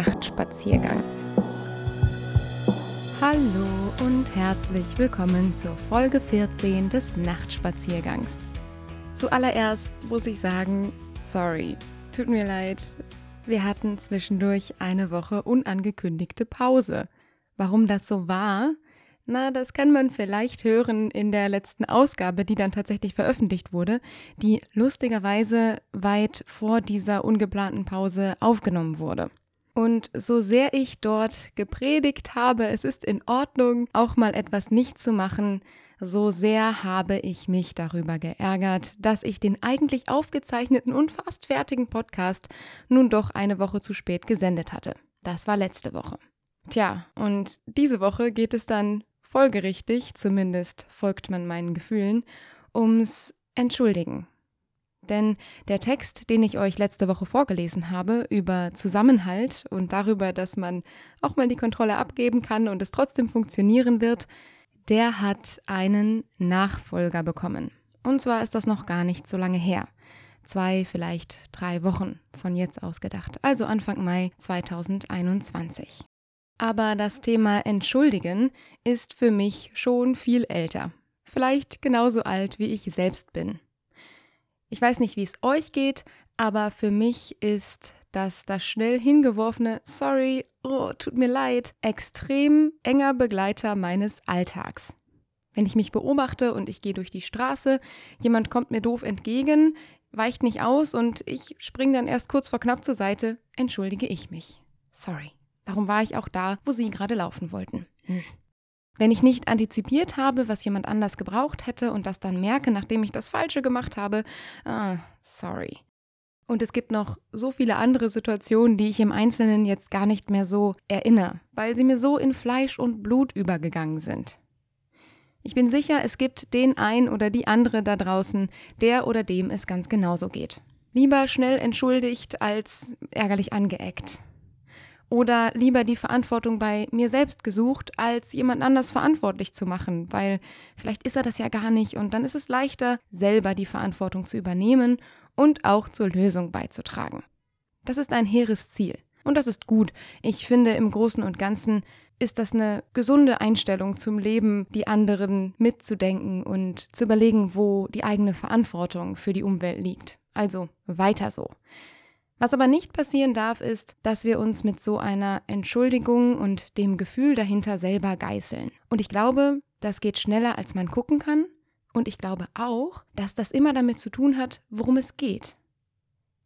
Nachtspaziergang. Hallo und herzlich willkommen zur Folge 14 des Nachtspaziergangs. Zuallererst muss ich sagen, sorry, tut mir leid. Wir hatten zwischendurch eine Woche unangekündigte Pause. Warum das so war? Na, das kann man vielleicht hören in der letzten Ausgabe, die dann tatsächlich veröffentlicht wurde, die lustigerweise weit vor dieser ungeplanten Pause aufgenommen wurde. Und so sehr ich dort gepredigt habe, es ist in Ordnung, auch mal etwas nicht zu machen, so sehr habe ich mich darüber geärgert, dass ich den eigentlich aufgezeichneten und fast fertigen Podcast nun doch eine Woche zu spät gesendet hatte. Das war letzte Woche. Tja, und diese Woche geht es dann folgerichtig, zumindest folgt man meinen Gefühlen, ums Entschuldigen. Denn der Text, den ich euch letzte Woche vorgelesen habe über Zusammenhalt und darüber, dass man auch mal die Kontrolle abgeben kann und es trotzdem funktionieren wird, der hat einen Nachfolger bekommen. Und zwar ist das noch gar nicht so lange her. Zwei, vielleicht drei Wochen von jetzt aus gedacht, also Anfang Mai 2021. Aber das Thema Entschuldigen ist für mich schon viel älter. Vielleicht genauso alt, wie ich selbst bin. Ich weiß nicht, wie es euch geht, aber für mich ist das das schnell hingeworfene Sorry, oh, tut mir leid, extrem enger Begleiter meines Alltags. Wenn ich mich beobachte und ich gehe durch die Straße, jemand kommt mir doof entgegen, weicht nicht aus und ich springe dann erst kurz vor knapp zur Seite, entschuldige ich mich. Sorry. Darum war ich auch da, wo Sie gerade laufen wollten. Hm. Wenn ich nicht antizipiert habe, was jemand anders gebraucht hätte und das dann merke, nachdem ich das Falsche gemacht habe, ah, sorry. Und es gibt noch so viele andere Situationen, die ich im Einzelnen jetzt gar nicht mehr so erinnere, weil sie mir so in Fleisch und Blut übergegangen sind. Ich bin sicher, es gibt den ein oder die andere da draußen, der oder dem es ganz genauso geht. Lieber schnell entschuldigt als ärgerlich angeeckt. Oder lieber die Verantwortung bei mir selbst gesucht, als jemand anders verantwortlich zu machen, weil vielleicht ist er das ja gar nicht und dann ist es leichter, selber die Verantwortung zu übernehmen und auch zur Lösung beizutragen. Das ist ein hehres Ziel. Und das ist gut. Ich finde, im Großen und Ganzen ist das eine gesunde Einstellung zum Leben, die anderen mitzudenken und zu überlegen, wo die eigene Verantwortung für die Umwelt liegt. Also weiter so. Was aber nicht passieren darf, ist, dass wir uns mit so einer Entschuldigung und dem Gefühl dahinter selber geißeln. Und ich glaube, das geht schneller, als man gucken kann. Und ich glaube auch, dass das immer damit zu tun hat, worum es geht.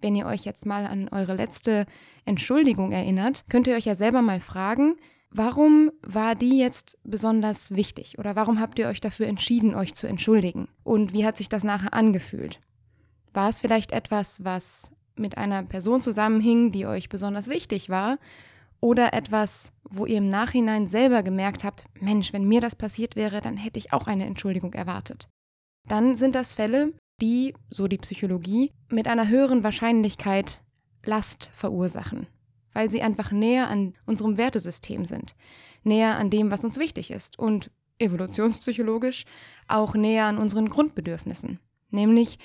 Wenn ihr euch jetzt mal an eure letzte Entschuldigung erinnert, könnt ihr euch ja selber mal fragen, warum war die jetzt besonders wichtig? Oder warum habt ihr euch dafür entschieden, euch zu entschuldigen? Und wie hat sich das nachher angefühlt? War es vielleicht etwas, was mit einer Person zusammenhing, die euch besonders wichtig war, oder etwas, wo ihr im Nachhinein selber gemerkt habt, Mensch, wenn mir das passiert wäre, dann hätte ich auch eine Entschuldigung erwartet. Dann sind das Fälle, die, so die Psychologie, mit einer höheren Wahrscheinlichkeit Last verursachen, weil sie einfach näher an unserem Wertesystem sind, näher an dem, was uns wichtig ist und evolutionspsychologisch auch näher an unseren Grundbedürfnissen, nämlich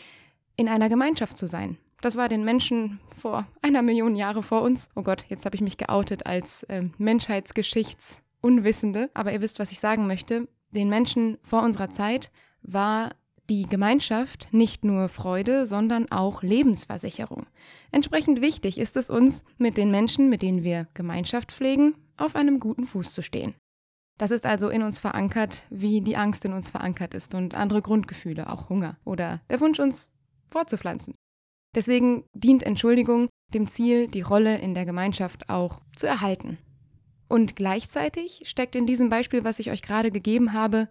in einer Gemeinschaft zu sein, das war den Menschen vor einer Million Jahre vor uns. Oh Gott, jetzt habe ich mich geoutet als äh, Menschheitsgeschichtsunwissende. Aber ihr wisst, was ich sagen möchte. Den Menschen vor unserer Zeit war die Gemeinschaft nicht nur Freude, sondern auch Lebensversicherung. Entsprechend wichtig ist es uns, mit den Menschen, mit denen wir Gemeinschaft pflegen, auf einem guten Fuß zu stehen. Das ist also in uns verankert, wie die Angst in uns verankert ist und andere Grundgefühle, auch Hunger oder der Wunsch, uns fortzupflanzen. Deswegen dient Entschuldigung dem Ziel, die Rolle in der Gemeinschaft auch zu erhalten. Und gleichzeitig steckt in diesem Beispiel, was ich euch gerade gegeben habe,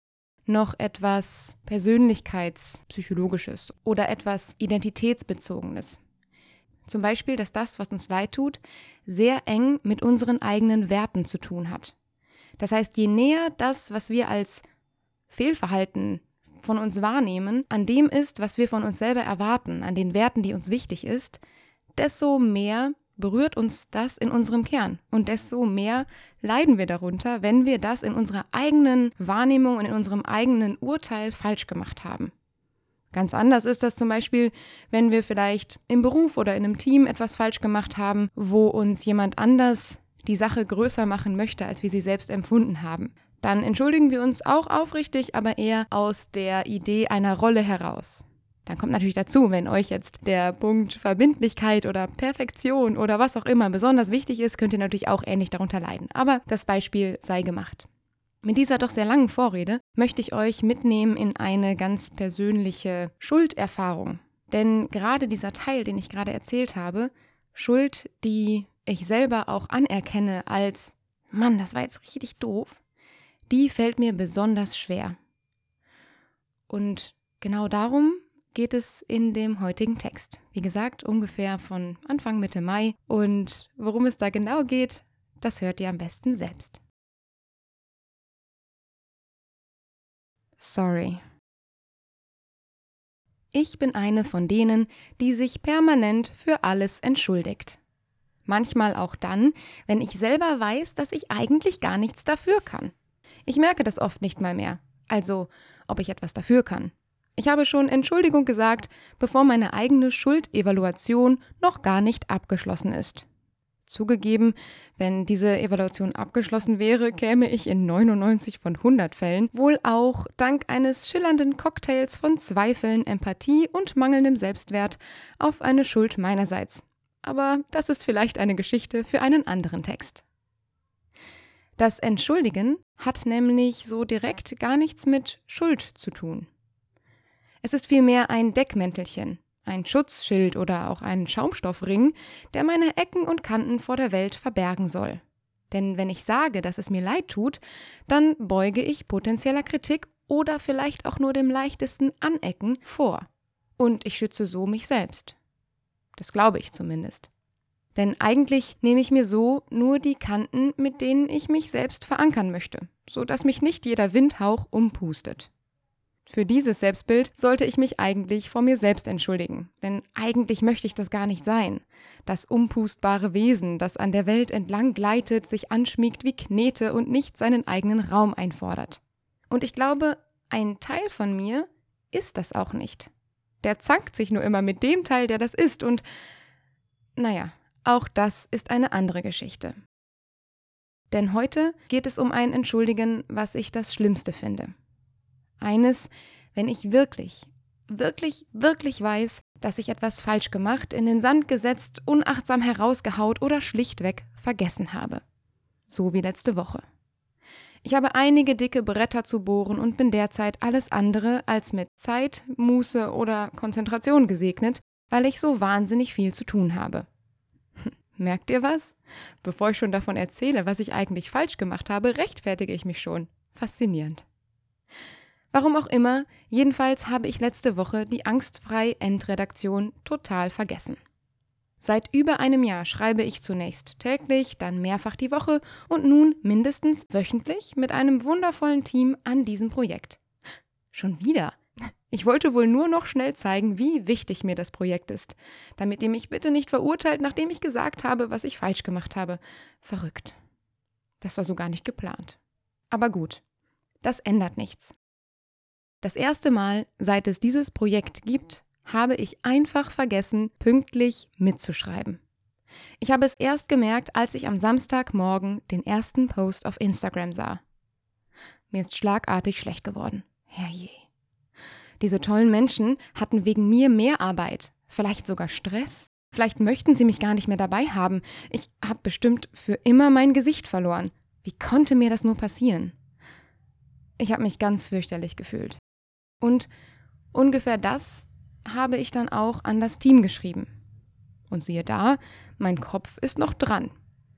noch etwas Persönlichkeitspsychologisches oder etwas Identitätsbezogenes. Zum Beispiel, dass das, was uns leid tut, sehr eng mit unseren eigenen Werten zu tun hat. Das heißt, je näher das, was wir als Fehlverhalten von uns wahrnehmen, an dem ist, was wir von uns selber erwarten, an den Werten, die uns wichtig ist, desto mehr berührt uns das in unserem Kern. Und desto mehr leiden wir darunter, wenn wir das in unserer eigenen Wahrnehmung und in unserem eigenen Urteil falsch gemacht haben. Ganz anders ist das zum Beispiel, wenn wir vielleicht im Beruf oder in einem Team etwas falsch gemacht haben, wo uns jemand anders die Sache größer machen möchte, als wir sie selbst empfunden haben. Dann entschuldigen wir uns auch aufrichtig, aber eher aus der Idee einer Rolle heraus. Dann kommt natürlich dazu, wenn euch jetzt der Punkt Verbindlichkeit oder Perfektion oder was auch immer besonders wichtig ist, könnt ihr natürlich auch ähnlich darunter leiden. Aber das Beispiel sei gemacht. Mit dieser doch sehr langen Vorrede möchte ich euch mitnehmen in eine ganz persönliche Schulderfahrung. Denn gerade dieser Teil, den ich gerade erzählt habe, Schuld, die ich selber auch anerkenne als, Mann, das war jetzt richtig doof, die fällt mir besonders schwer. Und genau darum geht es in dem heutigen Text. Wie gesagt, ungefähr von Anfang Mitte Mai. Und worum es da genau geht, das hört ihr am besten selbst. Sorry. Ich bin eine von denen, die sich permanent für alles entschuldigt. Manchmal auch dann, wenn ich selber weiß, dass ich eigentlich gar nichts dafür kann. Ich merke das oft nicht mal mehr. Also, ob ich etwas dafür kann. Ich habe schon Entschuldigung gesagt, bevor meine eigene Schuldevaluation noch gar nicht abgeschlossen ist. Zugegeben, wenn diese Evaluation abgeschlossen wäre, käme ich in 99 von 100 Fällen wohl auch dank eines schillernden Cocktails von Zweifeln, Empathie und mangelndem Selbstwert auf eine Schuld meinerseits. Aber das ist vielleicht eine Geschichte für einen anderen Text. Das Entschuldigen hat nämlich so direkt gar nichts mit Schuld zu tun. Es ist vielmehr ein Deckmäntelchen, ein Schutzschild oder auch ein Schaumstoffring, der meine Ecken und Kanten vor der Welt verbergen soll. Denn wenn ich sage, dass es mir leid tut, dann beuge ich potenzieller Kritik oder vielleicht auch nur dem leichtesten Anecken vor. Und ich schütze so mich selbst. Das glaube ich zumindest. Denn eigentlich nehme ich mir so nur die Kanten, mit denen ich mich selbst verankern möchte, so dass mich nicht jeder Windhauch umpustet. Für dieses Selbstbild sollte ich mich eigentlich vor mir selbst entschuldigen, denn eigentlich möchte ich das gar nicht sein. Das umpustbare Wesen, das an der Welt entlang gleitet, sich anschmiegt wie Knete und nicht seinen eigenen Raum einfordert. Und ich glaube, ein Teil von mir ist das auch nicht. Der zankt sich nur immer mit dem Teil, der das ist, und naja, auch das ist eine andere Geschichte. Denn heute geht es um ein Entschuldigen, was ich das Schlimmste finde. Eines, wenn ich wirklich, wirklich, wirklich weiß, dass ich etwas falsch gemacht, in den Sand gesetzt, unachtsam herausgehaut oder schlichtweg vergessen habe. So wie letzte Woche. Ich habe einige dicke Bretter zu bohren und bin derzeit alles andere als mit Zeit, Muße oder Konzentration gesegnet, weil ich so wahnsinnig viel zu tun habe. Merkt ihr was? Bevor ich schon davon erzähle, was ich eigentlich falsch gemacht habe, rechtfertige ich mich schon. Faszinierend. Warum auch immer, jedenfalls habe ich letzte Woche die angstfrei Endredaktion total vergessen. Seit über einem Jahr schreibe ich zunächst täglich, dann mehrfach die Woche und nun mindestens wöchentlich mit einem wundervollen Team an diesem Projekt. Schon wieder. Ich wollte wohl nur noch schnell zeigen, wie wichtig mir das Projekt ist, damit ihr mich bitte nicht verurteilt, nachdem ich gesagt habe, was ich falsch gemacht habe. Verrückt. Das war so gar nicht geplant. Aber gut, das ändert nichts. Das erste Mal, seit es dieses Projekt gibt, habe ich einfach vergessen, pünktlich mitzuschreiben. Ich habe es erst gemerkt, als ich am Samstagmorgen den ersten Post auf Instagram sah. Mir ist schlagartig schlecht geworden. Herrje. Diese tollen Menschen hatten wegen mir mehr Arbeit, vielleicht sogar Stress. Vielleicht möchten sie mich gar nicht mehr dabei haben. Ich habe bestimmt für immer mein Gesicht verloren. Wie konnte mir das nur passieren? Ich habe mich ganz fürchterlich gefühlt. Und ungefähr das habe ich dann auch an das Team geschrieben. Und siehe da, mein Kopf ist noch dran.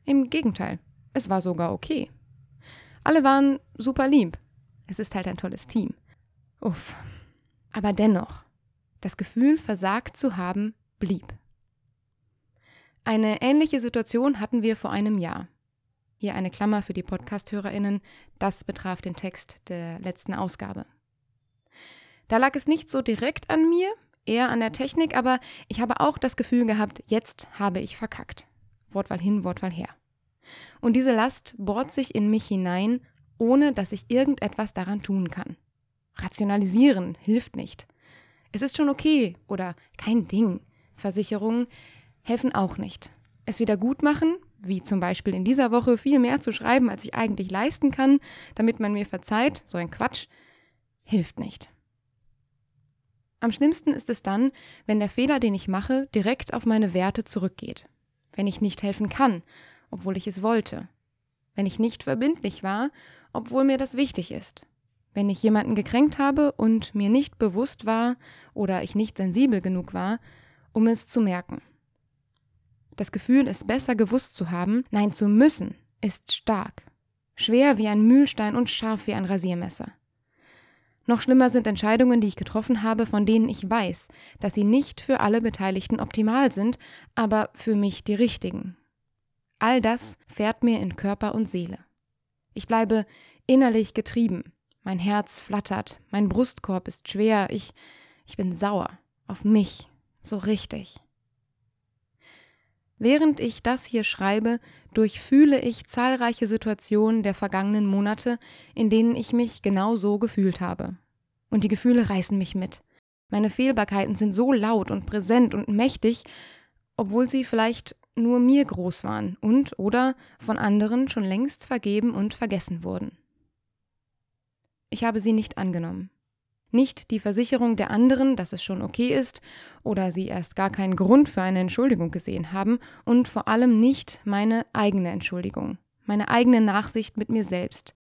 Im Gegenteil, es war sogar okay. Alle waren super lieb. Es ist halt ein tolles Team. Uff. Aber dennoch, das Gefühl, versagt zu haben, blieb. Eine ähnliche Situation hatten wir vor einem Jahr. Hier eine Klammer für die Podcast-HörerInnen. Das betraf den Text der letzten Ausgabe. Da lag es nicht so direkt an mir, eher an der Technik, aber ich habe auch das Gefühl gehabt, jetzt habe ich verkackt. Wortwahl hin, Wortwahl her. Und diese Last bohrt sich in mich hinein, ohne dass ich irgendetwas daran tun kann. Rationalisieren hilft nicht. Es ist schon okay oder kein Ding. Versicherungen helfen auch nicht. Es wieder gut machen wie zum Beispiel in dieser Woche viel mehr zu schreiben, als ich eigentlich leisten kann, damit man mir verzeiht, so ein Quatsch, hilft nicht. Am schlimmsten ist es dann, wenn der Fehler, den ich mache, direkt auf meine Werte zurückgeht. Wenn ich nicht helfen kann, obwohl ich es wollte. Wenn ich nicht verbindlich war, obwohl mir das wichtig ist. Wenn ich jemanden gekränkt habe und mir nicht bewusst war oder ich nicht sensibel genug war, um es zu merken. Das Gefühl, es besser gewusst zu haben, nein zu müssen, ist stark. Schwer wie ein Mühlstein und scharf wie ein Rasiermesser. Noch schlimmer sind Entscheidungen, die ich getroffen habe, von denen ich weiß, dass sie nicht für alle Beteiligten optimal sind, aber für mich die richtigen. All das fährt mir in Körper und Seele. Ich bleibe innerlich getrieben. Mein Herz flattert, mein Brustkorb ist schwer, ich, ich bin sauer auf mich, so richtig. Während ich das hier schreibe, durchfühle ich zahlreiche Situationen der vergangenen Monate, in denen ich mich genau so gefühlt habe. Und die Gefühle reißen mich mit. Meine Fehlbarkeiten sind so laut und präsent und mächtig, obwohl sie vielleicht nur mir groß waren und oder von anderen schon längst vergeben und vergessen wurden. Ich habe sie nicht angenommen nicht die Versicherung der anderen, dass es schon okay ist oder sie erst gar keinen Grund für eine Entschuldigung gesehen haben und vor allem nicht meine eigene Entschuldigung, meine eigene Nachsicht mit mir selbst.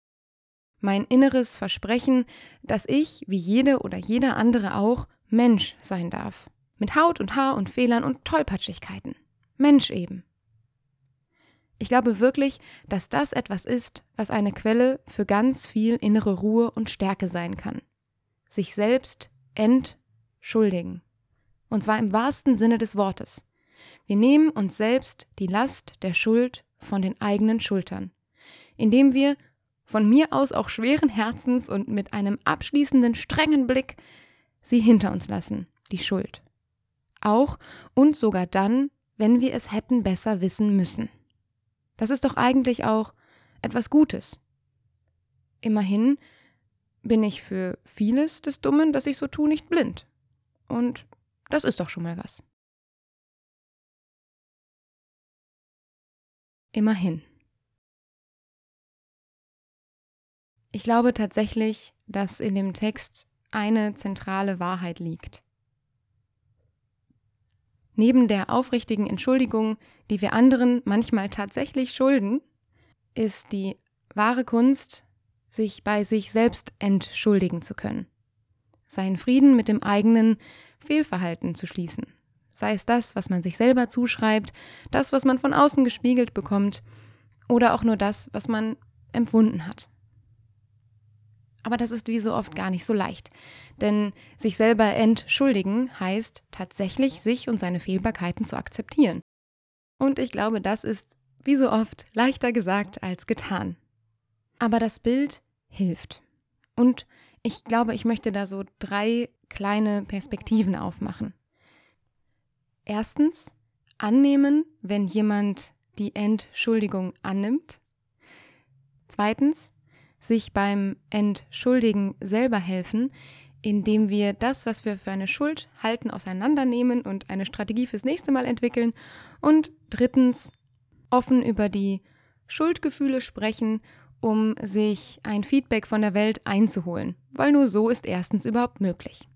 Mein inneres Versprechen, dass ich, wie jede oder jeder andere auch, Mensch sein darf. Mit Haut und Haar und Fehlern und Tollpatschigkeiten. Mensch eben. Ich glaube wirklich, dass das etwas ist, was eine Quelle für ganz viel innere Ruhe und Stärke sein kann sich selbst entschuldigen. Und zwar im wahrsten Sinne des Wortes. Wir nehmen uns selbst die Last der Schuld von den eigenen Schultern, indem wir von mir aus auch schweren Herzens und mit einem abschließenden strengen Blick sie hinter uns lassen, die Schuld. Auch und sogar dann, wenn wir es hätten besser wissen müssen. Das ist doch eigentlich auch etwas Gutes. Immerhin bin ich für vieles des Dummen, das ich so tue, nicht blind. Und das ist doch schon mal was. Immerhin. Ich glaube tatsächlich, dass in dem Text eine zentrale Wahrheit liegt. Neben der aufrichtigen Entschuldigung, die wir anderen manchmal tatsächlich schulden, ist die wahre Kunst sich bei sich selbst entschuldigen zu können. Seinen Frieden mit dem eigenen Fehlverhalten zu schließen. Sei es das, was man sich selber zuschreibt, das, was man von außen gespiegelt bekommt, oder auch nur das, was man empfunden hat. Aber das ist wie so oft gar nicht so leicht. Denn sich selber entschuldigen heißt tatsächlich, sich und seine Fehlbarkeiten zu akzeptieren. Und ich glaube, das ist wie so oft leichter gesagt als getan. Aber das Bild hilft. Und ich glaube, ich möchte da so drei kleine Perspektiven aufmachen. Erstens, annehmen, wenn jemand die Entschuldigung annimmt. Zweitens, sich beim Entschuldigen selber helfen, indem wir das, was wir für eine Schuld halten, auseinandernehmen und eine Strategie fürs nächste Mal entwickeln. Und drittens, offen über die Schuldgefühle sprechen um sich ein Feedback von der Welt einzuholen, weil nur so ist erstens überhaupt möglich.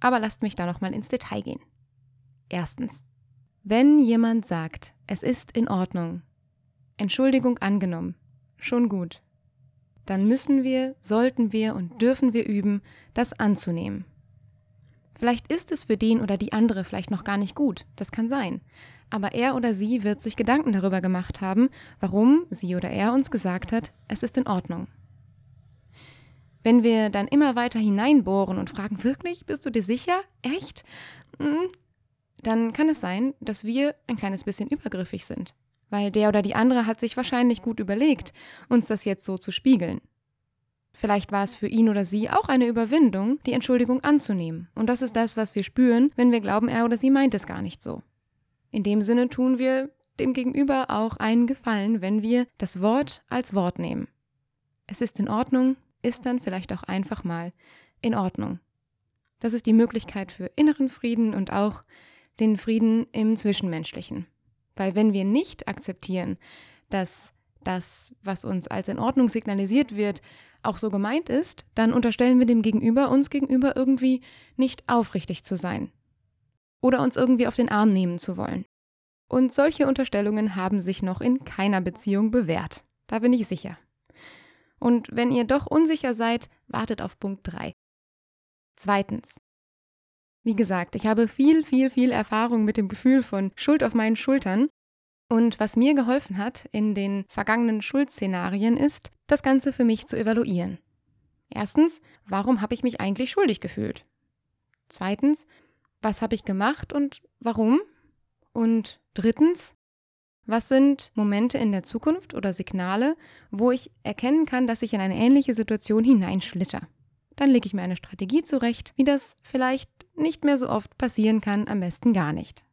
Aber lasst mich da nochmal ins Detail gehen. Erstens. Wenn jemand sagt, es ist in Ordnung, Entschuldigung angenommen, schon gut, dann müssen wir, sollten wir und dürfen wir üben, das anzunehmen. Vielleicht ist es für den oder die andere vielleicht noch gar nicht gut, das kann sein aber er oder sie wird sich Gedanken darüber gemacht haben, warum sie oder er uns gesagt hat, es ist in Ordnung. Wenn wir dann immer weiter hineinbohren und fragen, wirklich, bist du dir sicher? Echt? Hm, dann kann es sein, dass wir ein kleines bisschen übergriffig sind, weil der oder die andere hat sich wahrscheinlich gut überlegt, uns das jetzt so zu spiegeln. Vielleicht war es für ihn oder sie auch eine Überwindung, die Entschuldigung anzunehmen. Und das ist das, was wir spüren, wenn wir glauben, er oder sie meint es gar nicht so. In dem Sinne tun wir dem Gegenüber auch einen Gefallen, wenn wir das Wort als Wort nehmen. Es ist in Ordnung, ist dann vielleicht auch einfach mal in Ordnung. Das ist die Möglichkeit für inneren Frieden und auch den Frieden im Zwischenmenschlichen. Weil wenn wir nicht akzeptieren, dass das, was uns als in Ordnung signalisiert wird, auch so gemeint ist, dann unterstellen wir dem Gegenüber uns gegenüber irgendwie nicht aufrichtig zu sein oder uns irgendwie auf den Arm nehmen zu wollen. Und solche Unterstellungen haben sich noch in keiner Beziehung bewährt. Da bin ich sicher. Und wenn ihr doch unsicher seid, wartet auf Punkt 3. Zweitens. Wie gesagt, ich habe viel, viel, viel Erfahrung mit dem Gefühl von Schuld auf meinen Schultern. Und was mir geholfen hat in den vergangenen Schuldszenarien ist, das Ganze für mich zu evaluieren. Erstens, warum habe ich mich eigentlich schuldig gefühlt? Zweitens, was habe ich gemacht und warum? Und drittens, was sind Momente in der Zukunft oder Signale, wo ich erkennen kann, dass ich in eine ähnliche Situation hineinschlitter? Dann lege ich mir eine Strategie zurecht, wie das vielleicht nicht mehr so oft passieren kann, am besten gar nicht.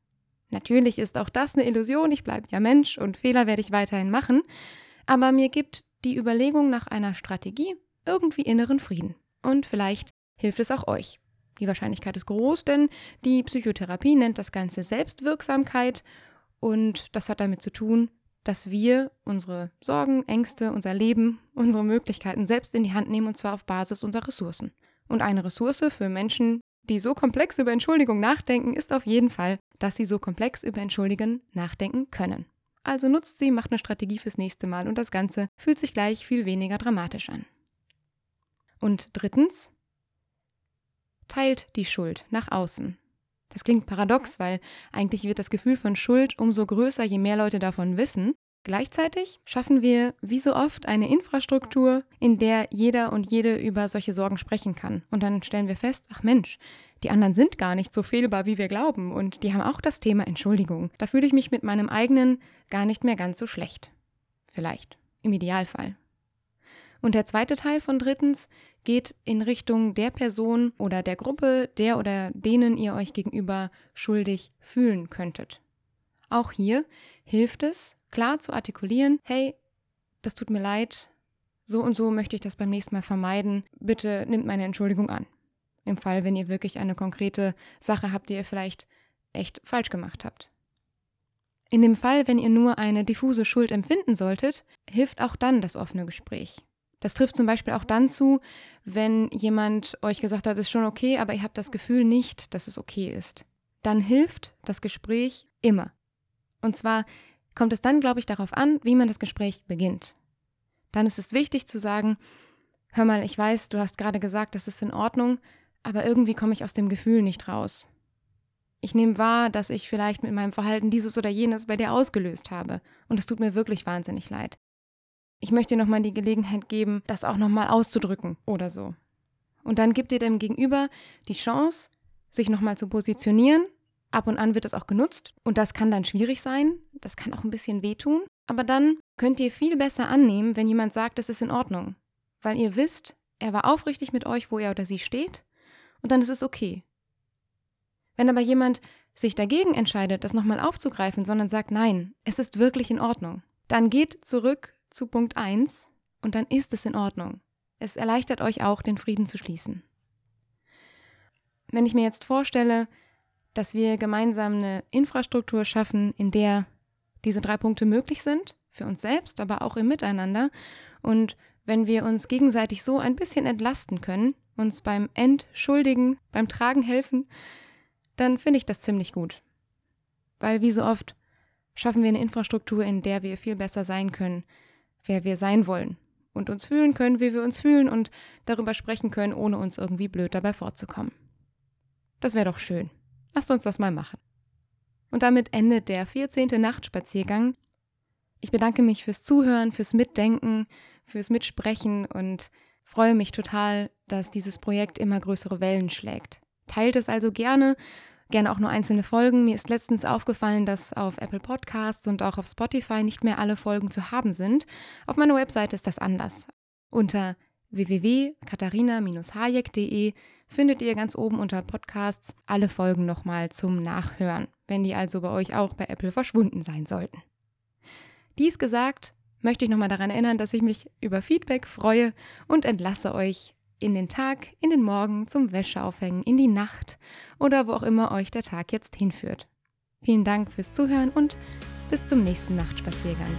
Natürlich ist auch das eine Illusion, ich bleibe ja Mensch und Fehler werde ich weiterhin machen, aber mir gibt die Überlegung nach einer Strategie irgendwie inneren Frieden. Und vielleicht hilft es auch euch. Die Wahrscheinlichkeit ist groß, denn die Psychotherapie nennt das Ganze Selbstwirksamkeit und das hat damit zu tun, dass wir unsere Sorgen, Ängste, unser Leben, unsere Möglichkeiten selbst in die Hand nehmen und zwar auf Basis unserer Ressourcen. Und eine Ressource für Menschen, die so komplex über Entschuldigung nachdenken, ist auf jeden Fall, dass sie so komplex über Entschuldigen nachdenken können. Also nutzt sie, macht eine Strategie fürs nächste Mal und das Ganze fühlt sich gleich viel weniger dramatisch an. Und drittens, teilt die Schuld nach außen. Das klingt paradox, weil eigentlich wird das Gefühl von Schuld umso größer, je mehr Leute davon wissen. Gleichzeitig schaffen wir, wie so oft, eine Infrastruktur, in der jeder und jede über solche Sorgen sprechen kann. Und dann stellen wir fest, ach Mensch, die anderen sind gar nicht so fehlbar, wie wir glauben. Und die haben auch das Thema Entschuldigung. Da fühle ich mich mit meinem eigenen gar nicht mehr ganz so schlecht. Vielleicht. Im Idealfall. Und der zweite Teil von drittens geht in Richtung der Person oder der Gruppe, der oder denen ihr euch gegenüber schuldig fühlen könntet. Auch hier hilft es, klar zu artikulieren, hey, das tut mir leid, so und so möchte ich das beim nächsten Mal vermeiden, bitte nimmt meine Entschuldigung an. Im Fall, wenn ihr wirklich eine konkrete Sache habt, die ihr vielleicht echt falsch gemacht habt. In dem Fall, wenn ihr nur eine diffuse Schuld empfinden solltet, hilft auch dann das offene Gespräch. Das trifft zum Beispiel auch dann zu, wenn jemand euch gesagt hat, es ist schon okay, aber ihr habt das Gefühl nicht, dass es okay ist. Dann hilft das Gespräch immer. Und zwar kommt es dann, glaube ich, darauf an, wie man das Gespräch beginnt. Dann ist es wichtig zu sagen, hör mal, ich weiß, du hast gerade gesagt, das ist in Ordnung, aber irgendwie komme ich aus dem Gefühl nicht raus. Ich nehme wahr, dass ich vielleicht mit meinem Verhalten dieses oder jenes bei dir ausgelöst habe. Und es tut mir wirklich wahnsinnig leid ich möchte dir nochmal die Gelegenheit geben, das auch nochmal auszudrücken oder so. Und dann gibt ihr dem Gegenüber die Chance, sich nochmal zu positionieren. Ab und an wird das auch genutzt und das kann dann schwierig sein, das kann auch ein bisschen wehtun, aber dann könnt ihr viel besser annehmen, wenn jemand sagt, es ist in Ordnung, weil ihr wisst, er war aufrichtig mit euch, wo er oder sie steht und dann ist es okay. Wenn aber jemand sich dagegen entscheidet, das nochmal aufzugreifen, sondern sagt, nein, es ist wirklich in Ordnung, dann geht zurück zu Punkt 1 und dann ist es in Ordnung. Es erleichtert euch auch, den Frieden zu schließen. Wenn ich mir jetzt vorstelle, dass wir gemeinsam eine Infrastruktur schaffen, in der diese drei Punkte möglich sind, für uns selbst, aber auch im Miteinander, und wenn wir uns gegenseitig so ein bisschen entlasten können, uns beim Entschuldigen, beim Tragen helfen, dann finde ich das ziemlich gut. Weil wie so oft schaffen wir eine Infrastruktur, in der wir viel besser sein können, wer wir sein wollen und uns fühlen können, wie wir uns fühlen und darüber sprechen können, ohne uns irgendwie blöd dabei vorzukommen. Das wäre doch schön. Lasst uns das mal machen. Und damit endet der 14. Nachtspaziergang. Ich bedanke mich fürs Zuhören, fürs Mitdenken, fürs Mitsprechen und freue mich total, dass dieses Projekt immer größere Wellen schlägt. Teilt es also gerne gerne auch nur einzelne Folgen. Mir ist letztens aufgefallen, dass auf Apple Podcasts und auch auf Spotify nicht mehr alle Folgen zu haben sind. Auf meiner Webseite ist das anders. Unter www.katharina-hayek.de findet ihr ganz oben unter Podcasts alle Folgen nochmal zum Nachhören, wenn die also bei euch auch bei Apple verschwunden sein sollten. Dies gesagt, möchte ich nochmal daran erinnern, dass ich mich über Feedback freue und entlasse euch in den Tag, in den Morgen, zum Wäscheaufhängen, in die Nacht oder wo auch immer euch der Tag jetzt hinführt. Vielen Dank fürs Zuhören und Bis zum nächsten Nachtspaziergang.